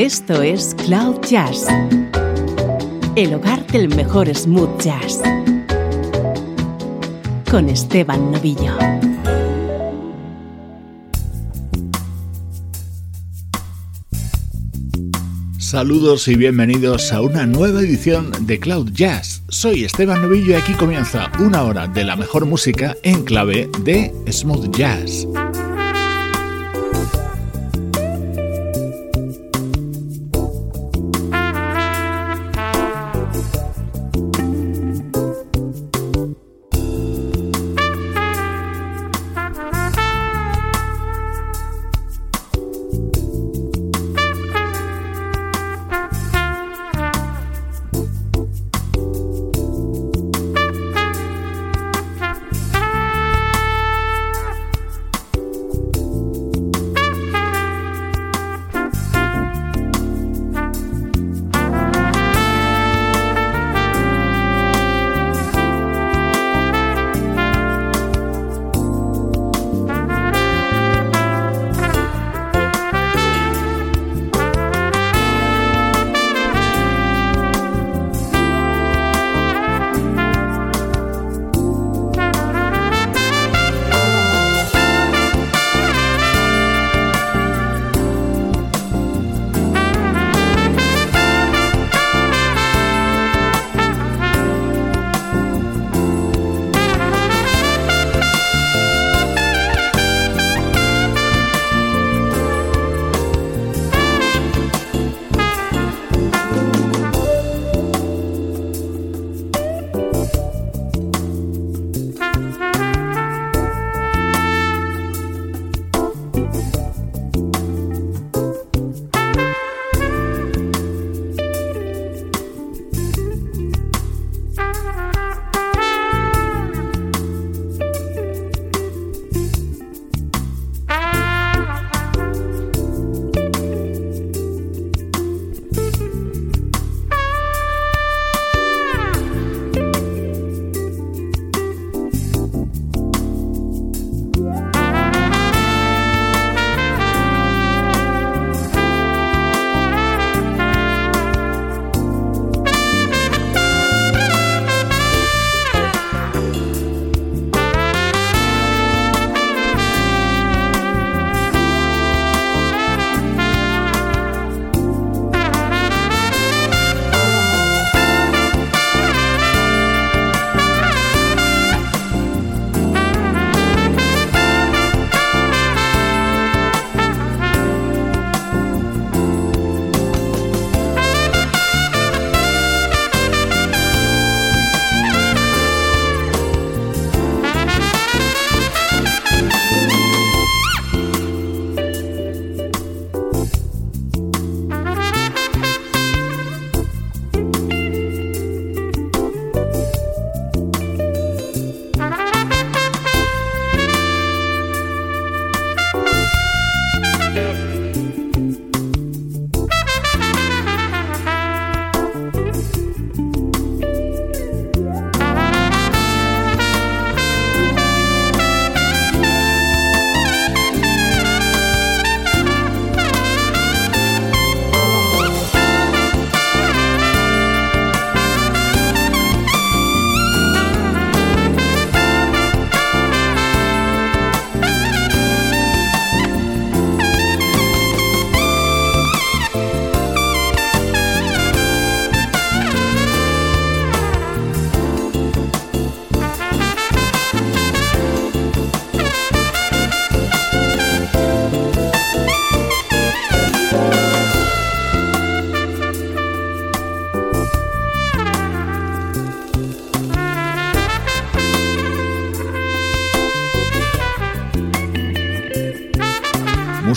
Esto es Cloud Jazz, el hogar del mejor smooth jazz, con Esteban Novillo. Saludos y bienvenidos a una nueva edición de Cloud Jazz. Soy Esteban Novillo y aquí comienza una hora de la mejor música en clave de smooth jazz.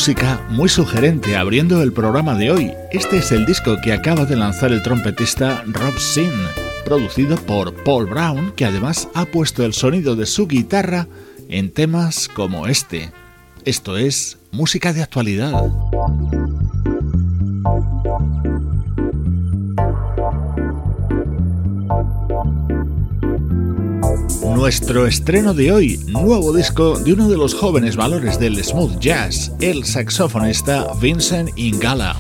Música muy sugerente abriendo el programa de hoy. Este es el disco que acaba de lanzar el trompetista Rob Sin, producido por Paul Brown, que además ha puesto el sonido de su guitarra en temas como este. Esto es música de actualidad. Nuestro estreno de hoy, nuevo disco de uno de los jóvenes valores del smooth jazz, el saxofonista Vincent Ingala.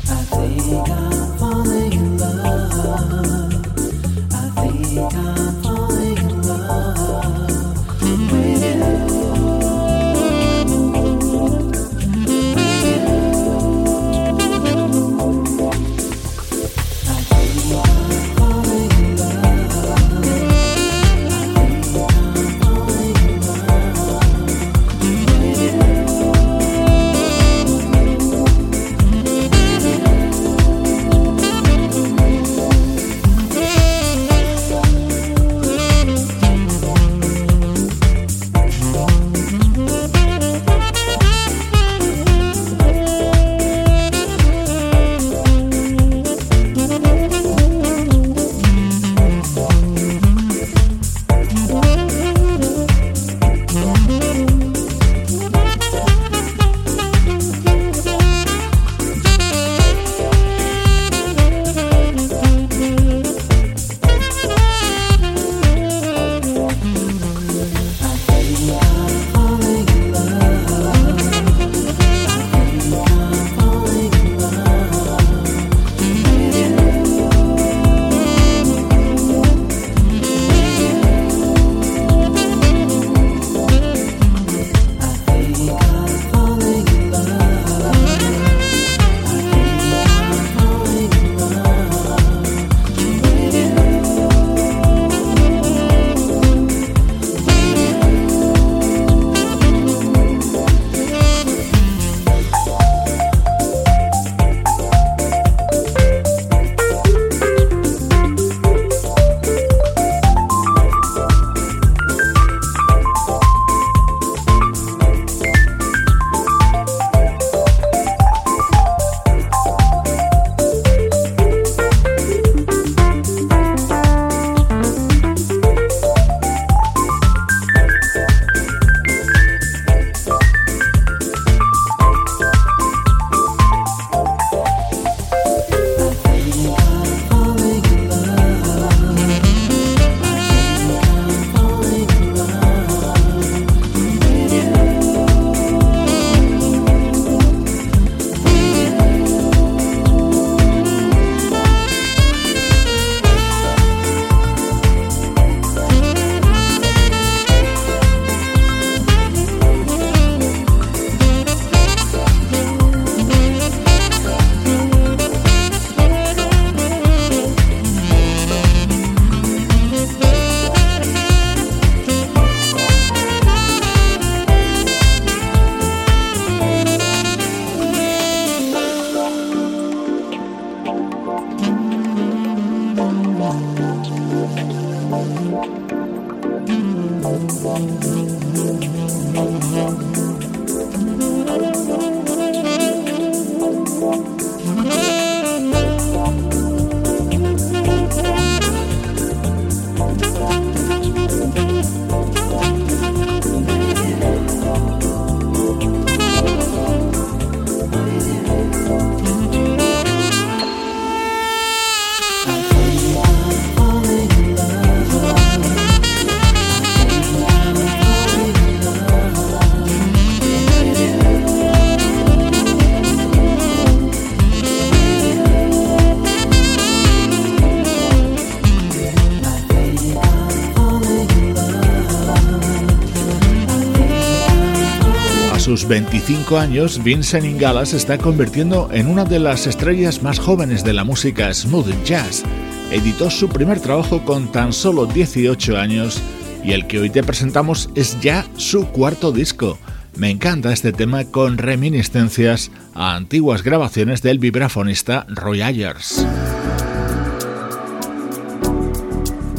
Sus 25 años, Vincent Ingala se está convirtiendo en una de las estrellas más jóvenes de la música smooth jazz. Editó su primer trabajo con tan solo 18 años y el que hoy te presentamos es ya su cuarto disco. Me encanta este tema con reminiscencias a antiguas grabaciones del vibrafonista Roy Ayers.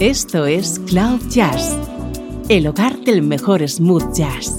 Esto es Cloud Jazz, el hogar del mejor smooth jazz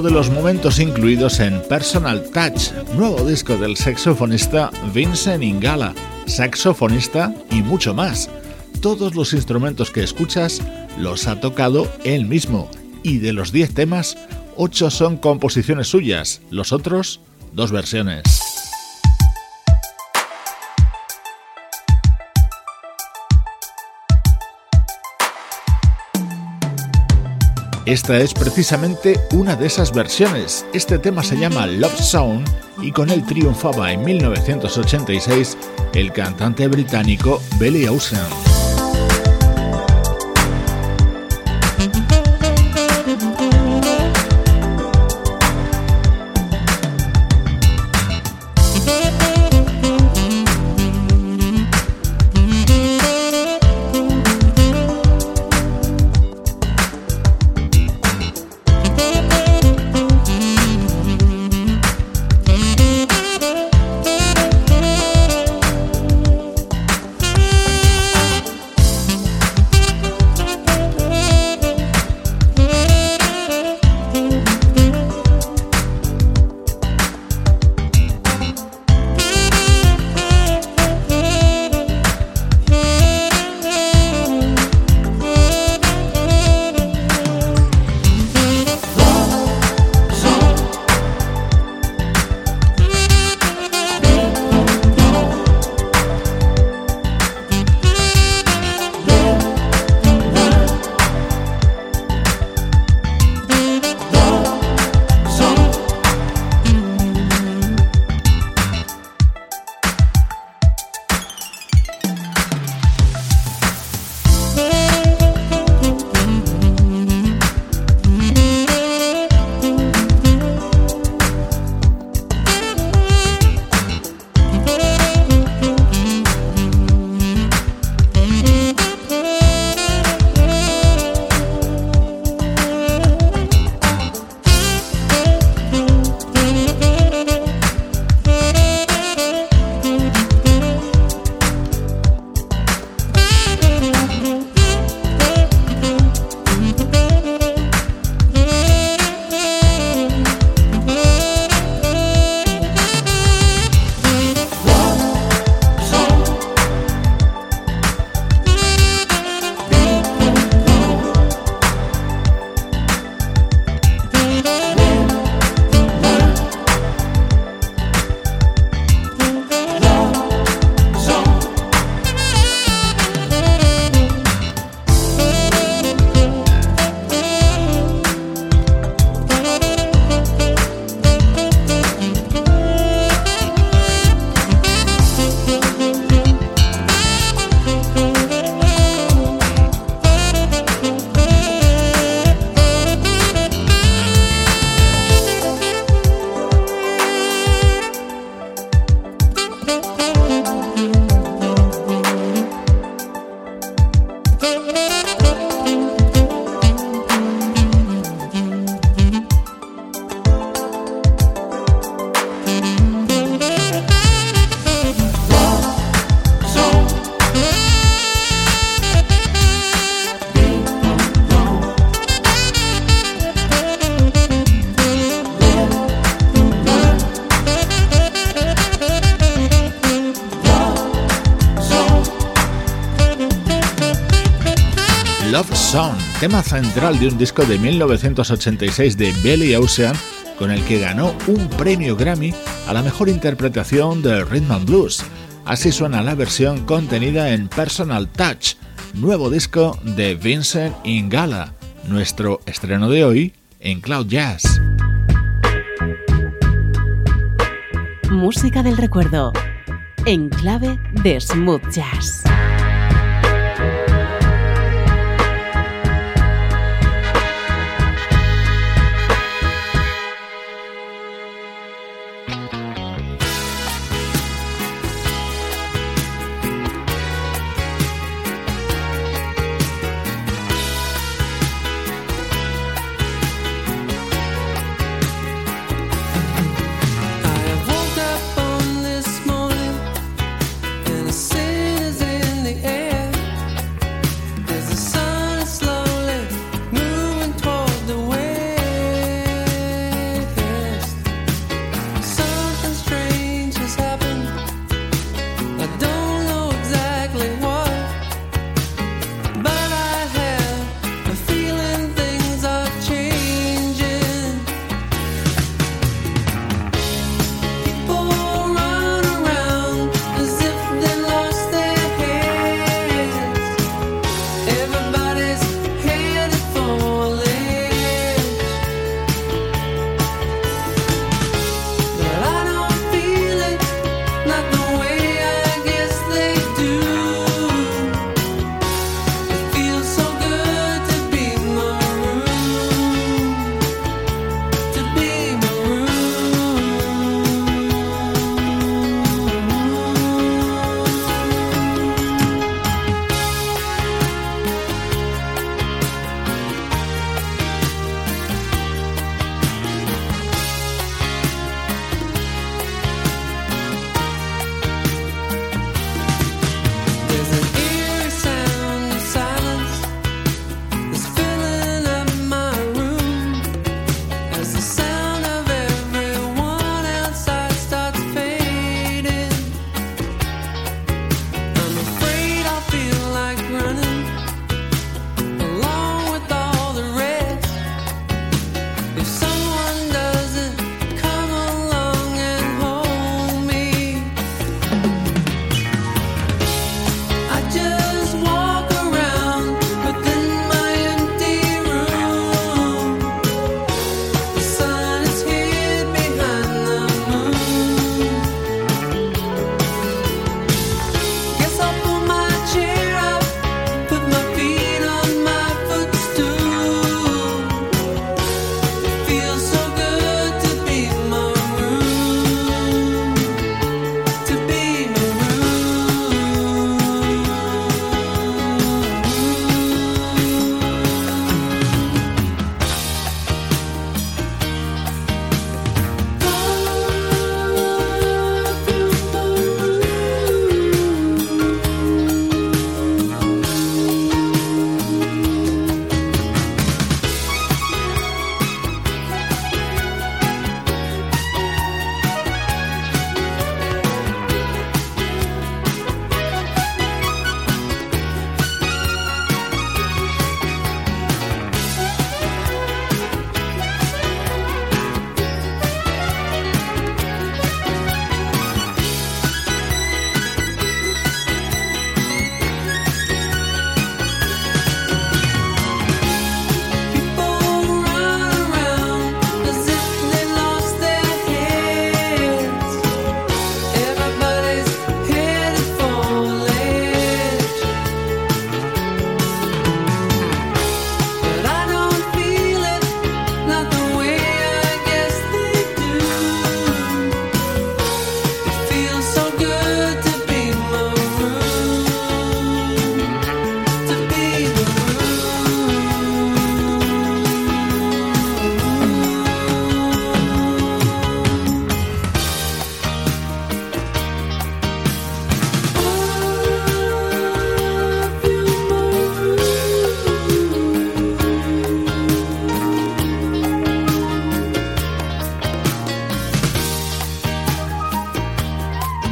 De los momentos incluidos en Personal Touch, nuevo disco del saxofonista Vincent Ingala, saxofonista y mucho más. Todos los instrumentos que escuchas los ha tocado él mismo y de los 10 temas, 8 son composiciones suyas, los otros dos versiones. Esta es precisamente una de esas versiones. Este tema se llama Love Song y con él triunfaba en 1986 el cantante británico Billy Ocean. Tema central de un disco de 1986 de Belly Ocean, con el que ganó un premio Grammy a la mejor interpretación del rhythm and blues. Así suena la versión contenida en Personal Touch, nuevo disco de Vincent Ingala, nuestro estreno de hoy en Cloud Jazz. Música del recuerdo, en clave de smooth jazz.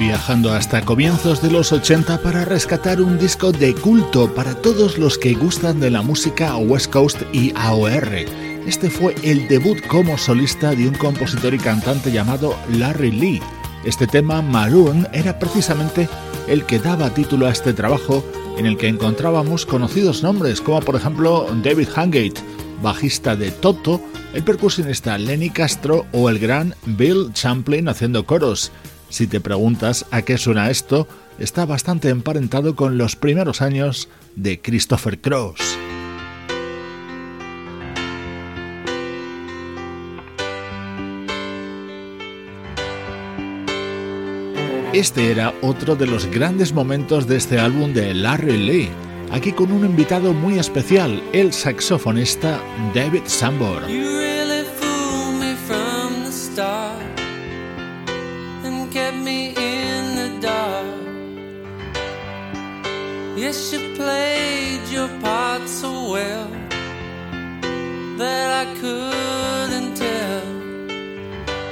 Viajando hasta comienzos de los 80 para rescatar un disco de culto para todos los que gustan de la música West Coast y AOR. Este fue el debut como solista de un compositor y cantante llamado Larry Lee. Este tema, Maroon, era precisamente el que daba título a este trabajo en el que encontrábamos conocidos nombres como por ejemplo David Hangate, bajista de Toto, el percusionista Lenny Castro o el gran Bill Champlin haciendo coros. Si te preguntas a qué suena esto, está bastante emparentado con los primeros años de Christopher Cross. Este era otro de los grandes momentos de este álbum de Larry Lee, aquí con un invitado muy especial, el saxofonista David Sambor. Yes, you played your part so well that I couldn't tell.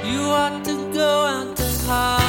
You ought to go out to Hollywood.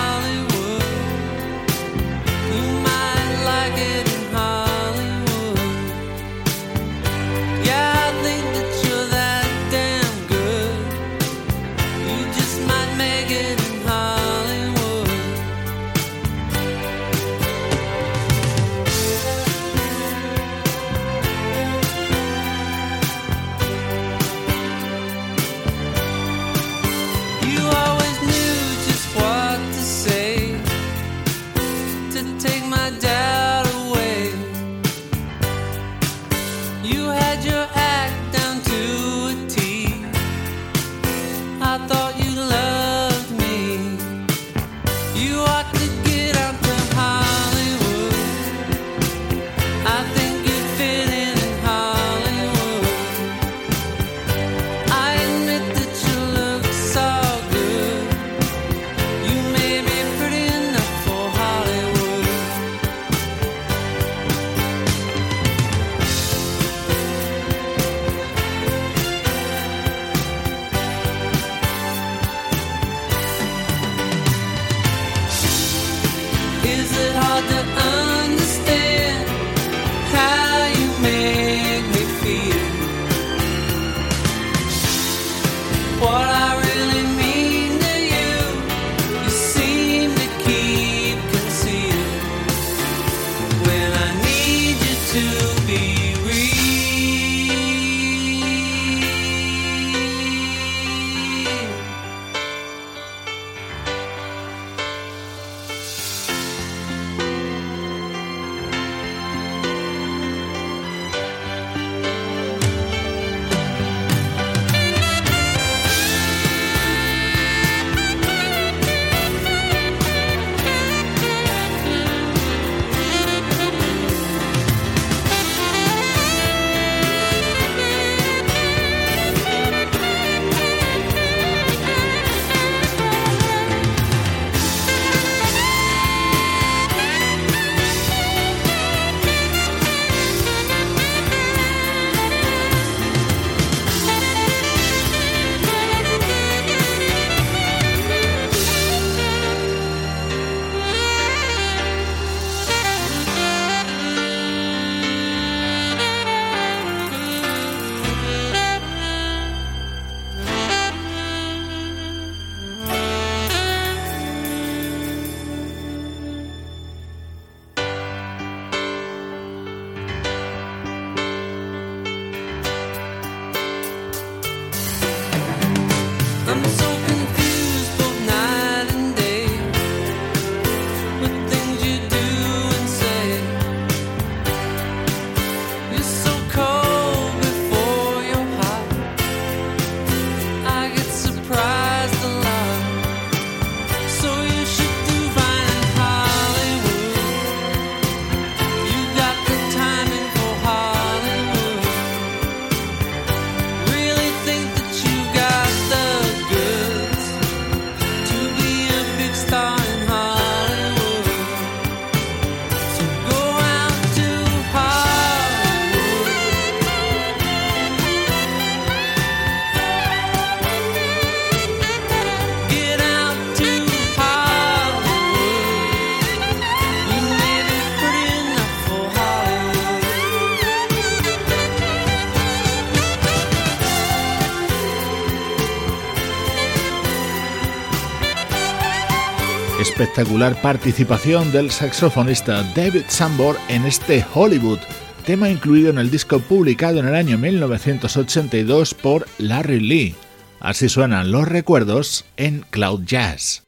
Espectacular participación del saxofonista David Sambor en este Hollywood, tema incluido en el disco publicado en el año 1982 por Larry Lee. Así suenan los recuerdos en Cloud Jazz.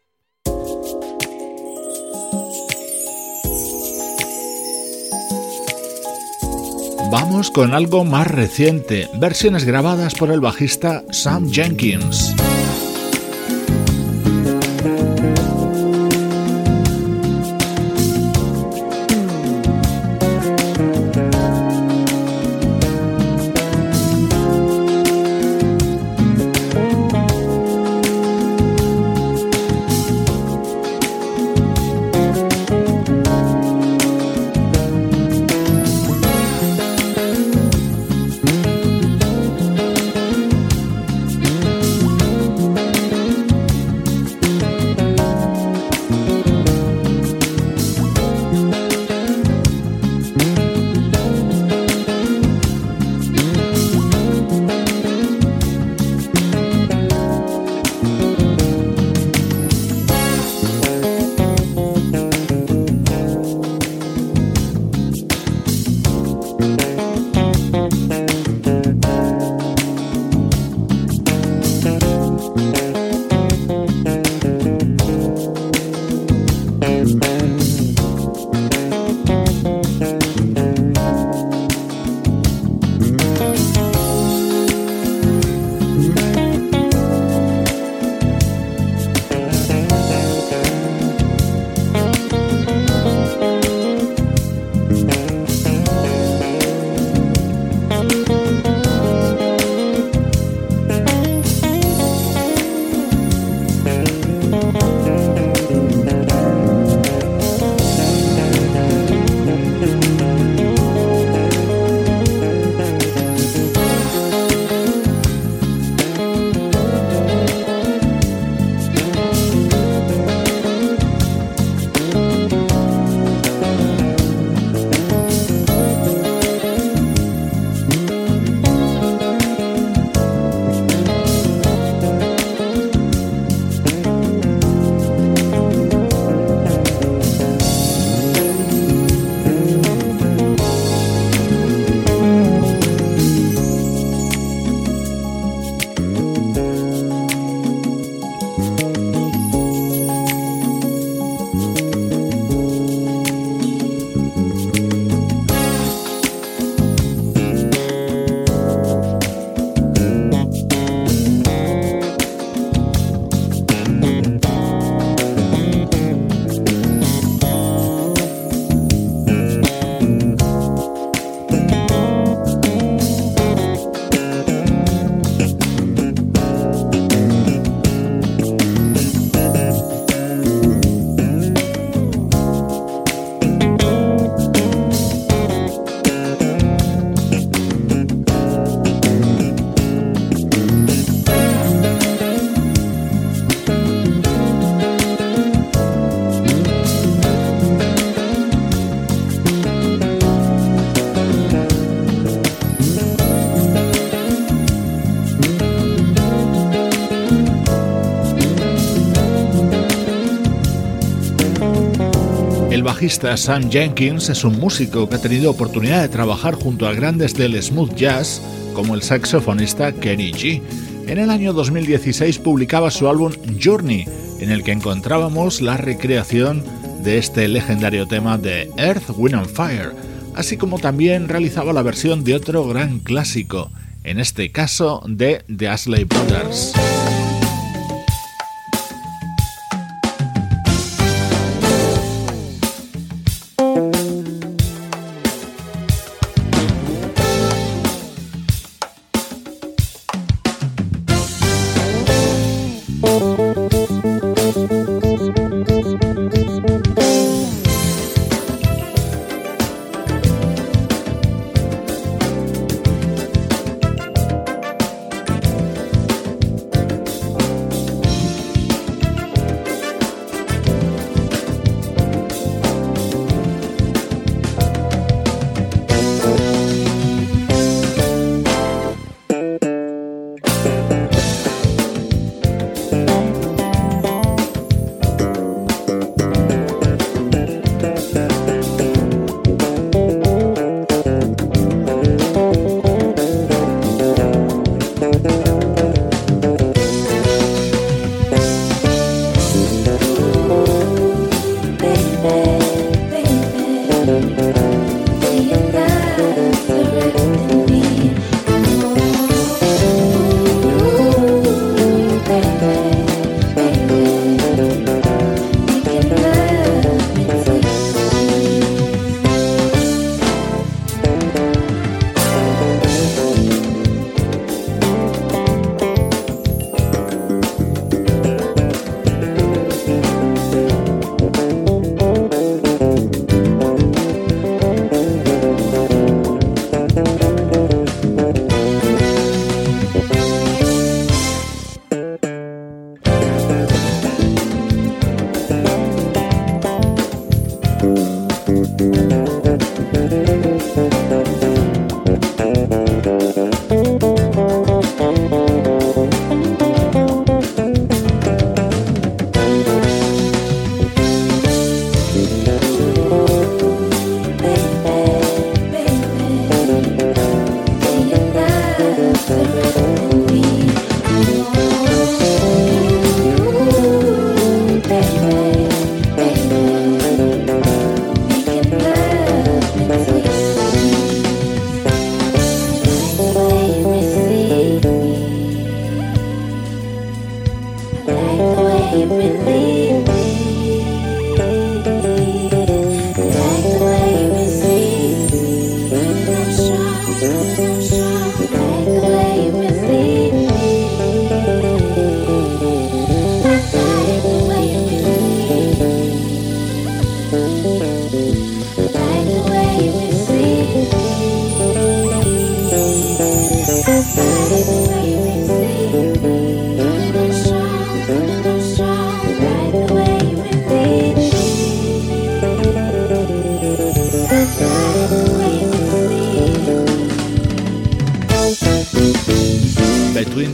Vamos con algo más reciente, versiones grabadas por el bajista Sam Jenkins. Sam Jenkins es un músico que ha tenido oportunidad de trabajar junto a grandes del smooth jazz como el saxofonista Kenny G. En el año 2016 publicaba su álbum Journey, en el que encontrábamos la recreación de este legendario tema de Earth, Wind and Fire, así como también realizaba la versión de otro gran clásico, en este caso de The Ashley Brothers.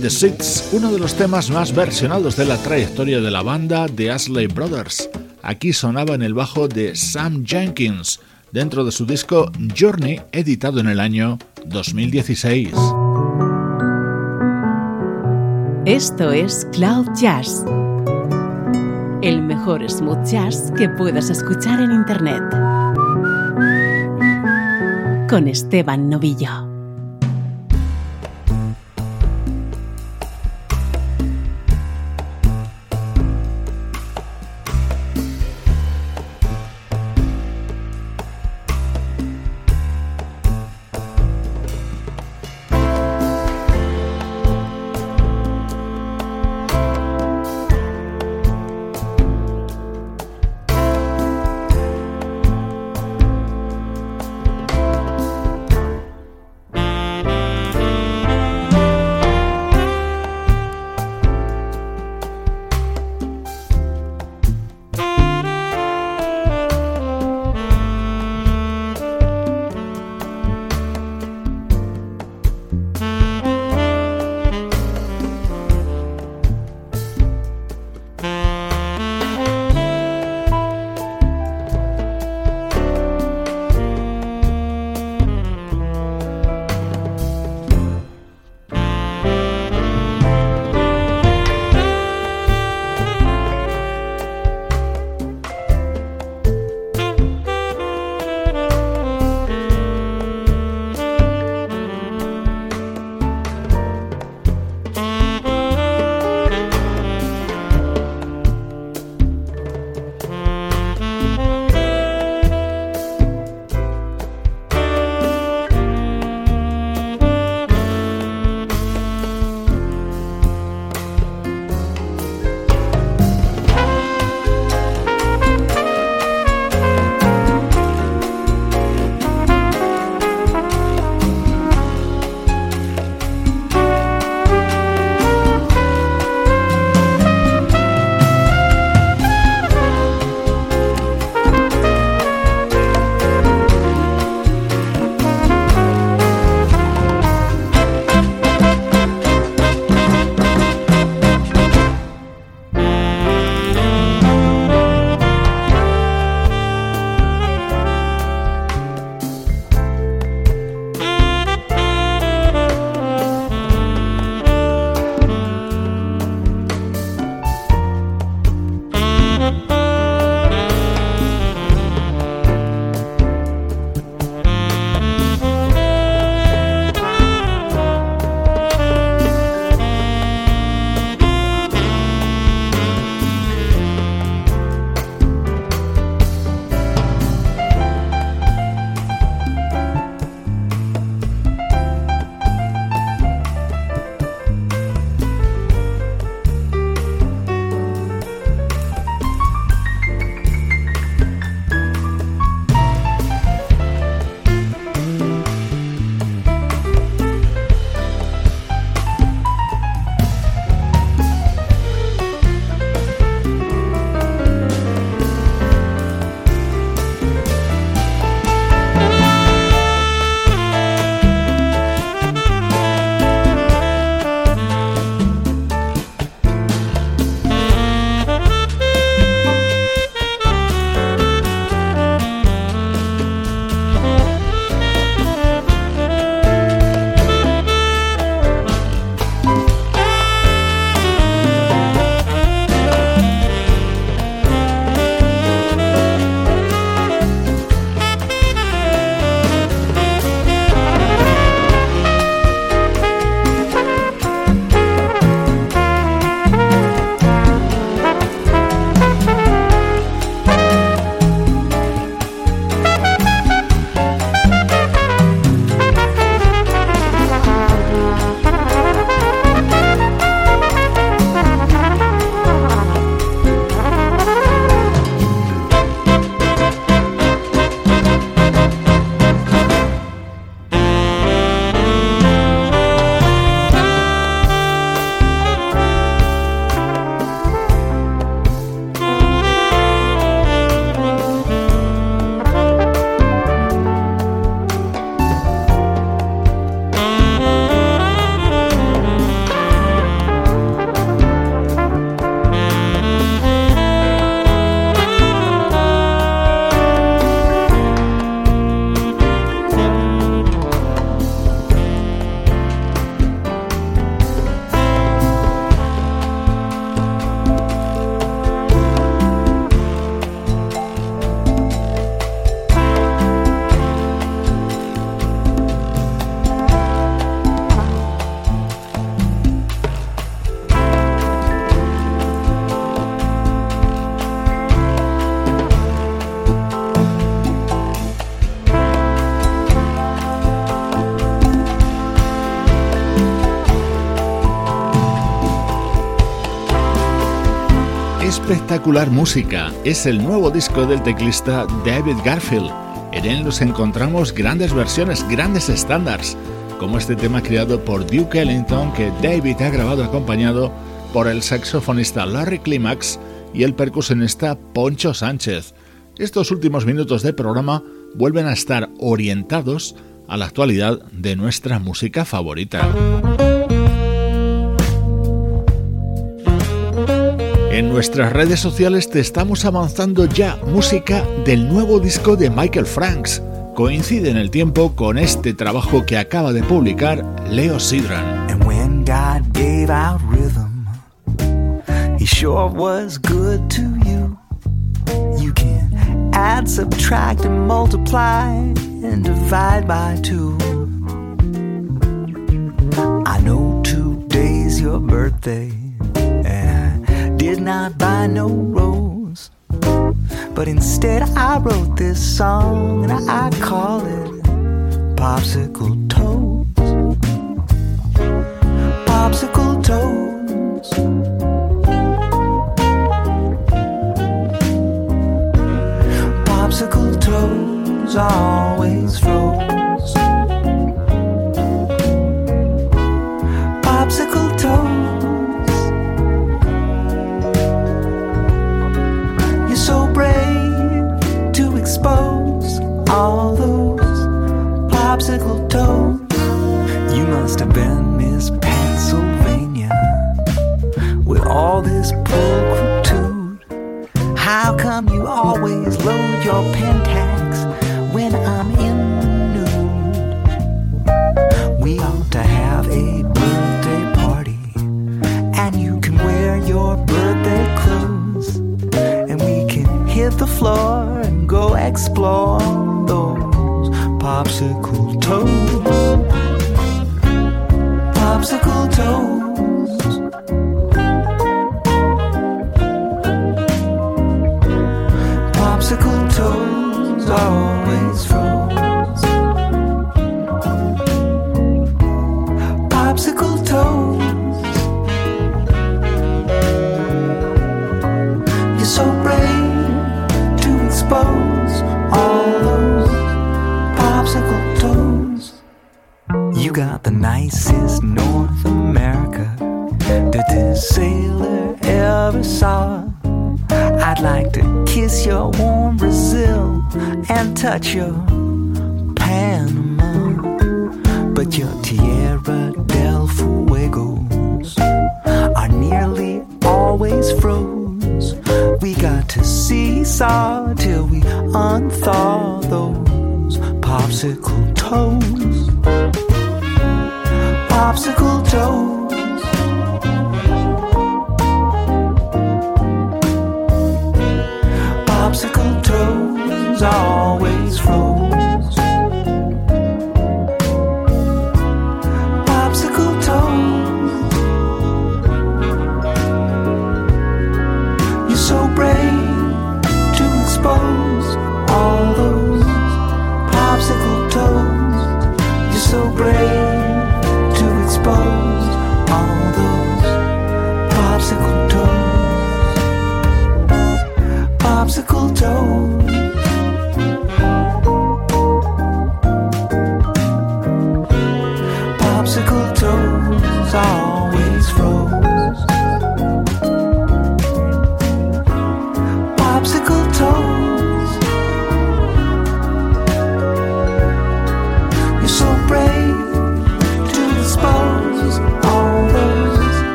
The Seats, uno de los temas más versionados de la trayectoria de la banda The Ashley Brothers. Aquí sonaba en el bajo de Sam Jenkins, dentro de su disco Journey, editado en el año 2016. Esto es Cloud Jazz, el mejor smooth jazz que puedas escuchar en Internet. Con Esteban Novillo. Espectacular música. Es el nuevo disco del teclista David Garfield. En él nos encontramos grandes versiones, grandes estándares, como este tema creado por Duke Ellington que David ha grabado acompañado por el saxofonista Larry Climax y el percusionista Poncho Sánchez. Estos últimos minutos de programa vuelven a estar orientados a la actualidad de nuestra música favorita. En nuestras redes sociales te estamos avanzando ya música del nuevo disco de Michael Franks. Coincide en el tiempo con este trabajo que acaba de publicar Leo Sidran. And when God gave out rhythm, he sure was good to you. You can add, subtract, and multiply, and divide by two. I know today's your birthday. Not buy no rose. But instead, I wrote this song and I call it Popsicle Toes. Popsicle Toes. Popsicle Toes always seesaw till we unthaw those popsicle toes, popsicle toes. Popsicle toes always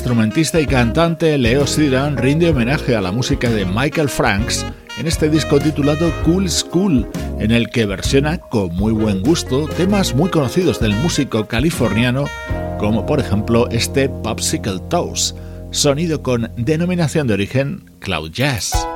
multiinstrumentista y cantante Leo Siran rinde homenaje a la música de Michael Franks en este disco titulado Cool School, en el que versiona con muy buen gusto temas muy conocidos del músico californiano, como por ejemplo este Popsicle Toast, sonido con denominación de origen Cloud Jazz.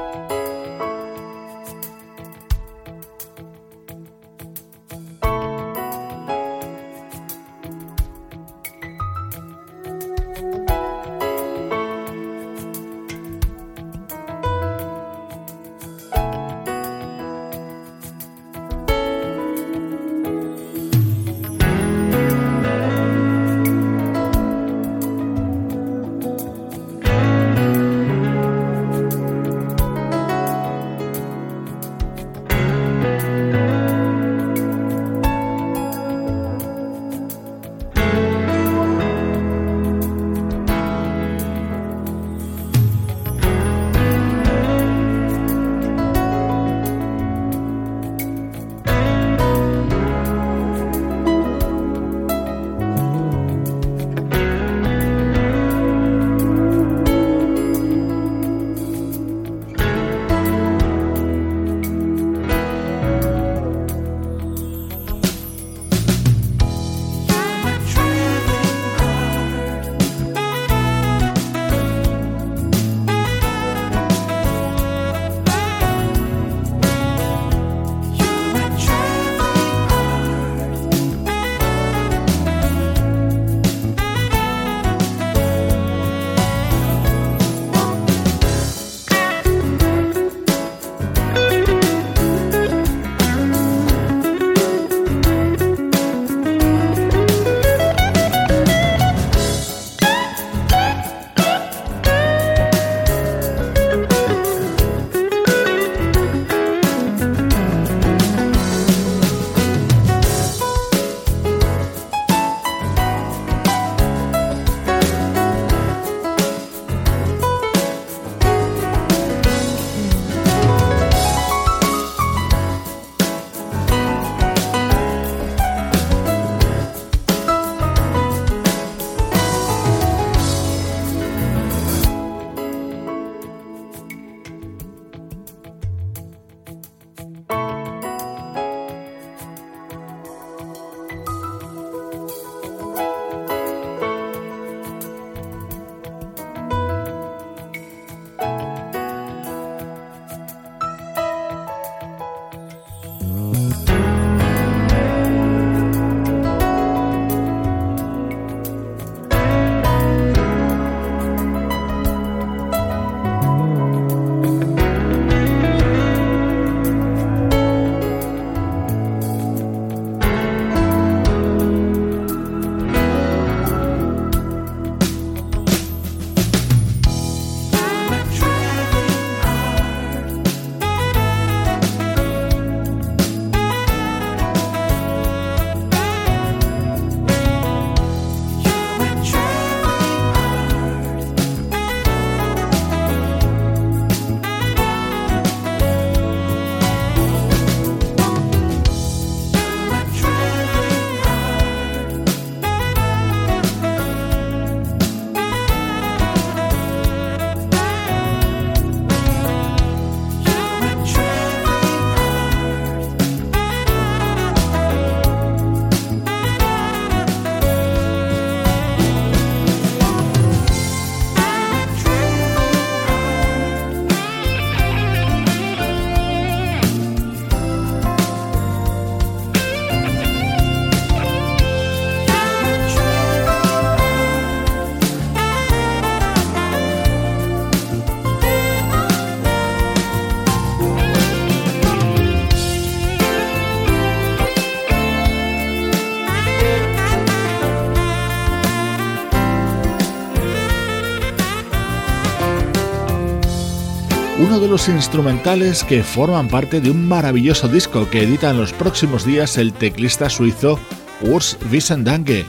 Los instrumentales que forman parte de un maravilloso disco que edita en los próximos días el teclista suizo Urs Wiesendange.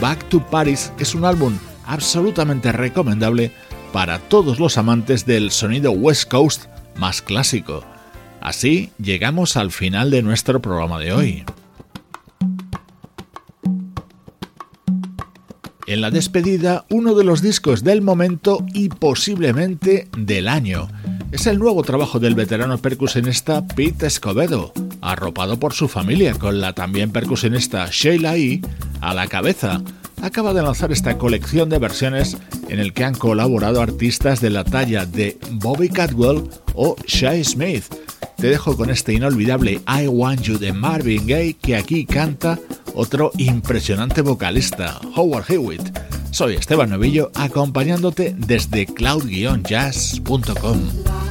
Back to Paris es un álbum absolutamente recomendable para todos los amantes del sonido West Coast más clásico. Así llegamos al final de nuestro programa de hoy. En la despedida, uno de los discos del momento y posiblemente del año. Es el nuevo trabajo del veterano percusionista Pete Escobedo, arropado por su familia con la también percusionista Sheila E. a la cabeza. Acaba de lanzar esta colección de versiones en el que han colaborado artistas de la talla de Bobby Cadwell o Shai Smith. Te dejo con este inolvidable I Want You de Marvin Gaye que aquí canta otro impresionante vocalista, Howard Hewitt. Soy Esteban Novillo acompañándote desde cloud-jazz.com.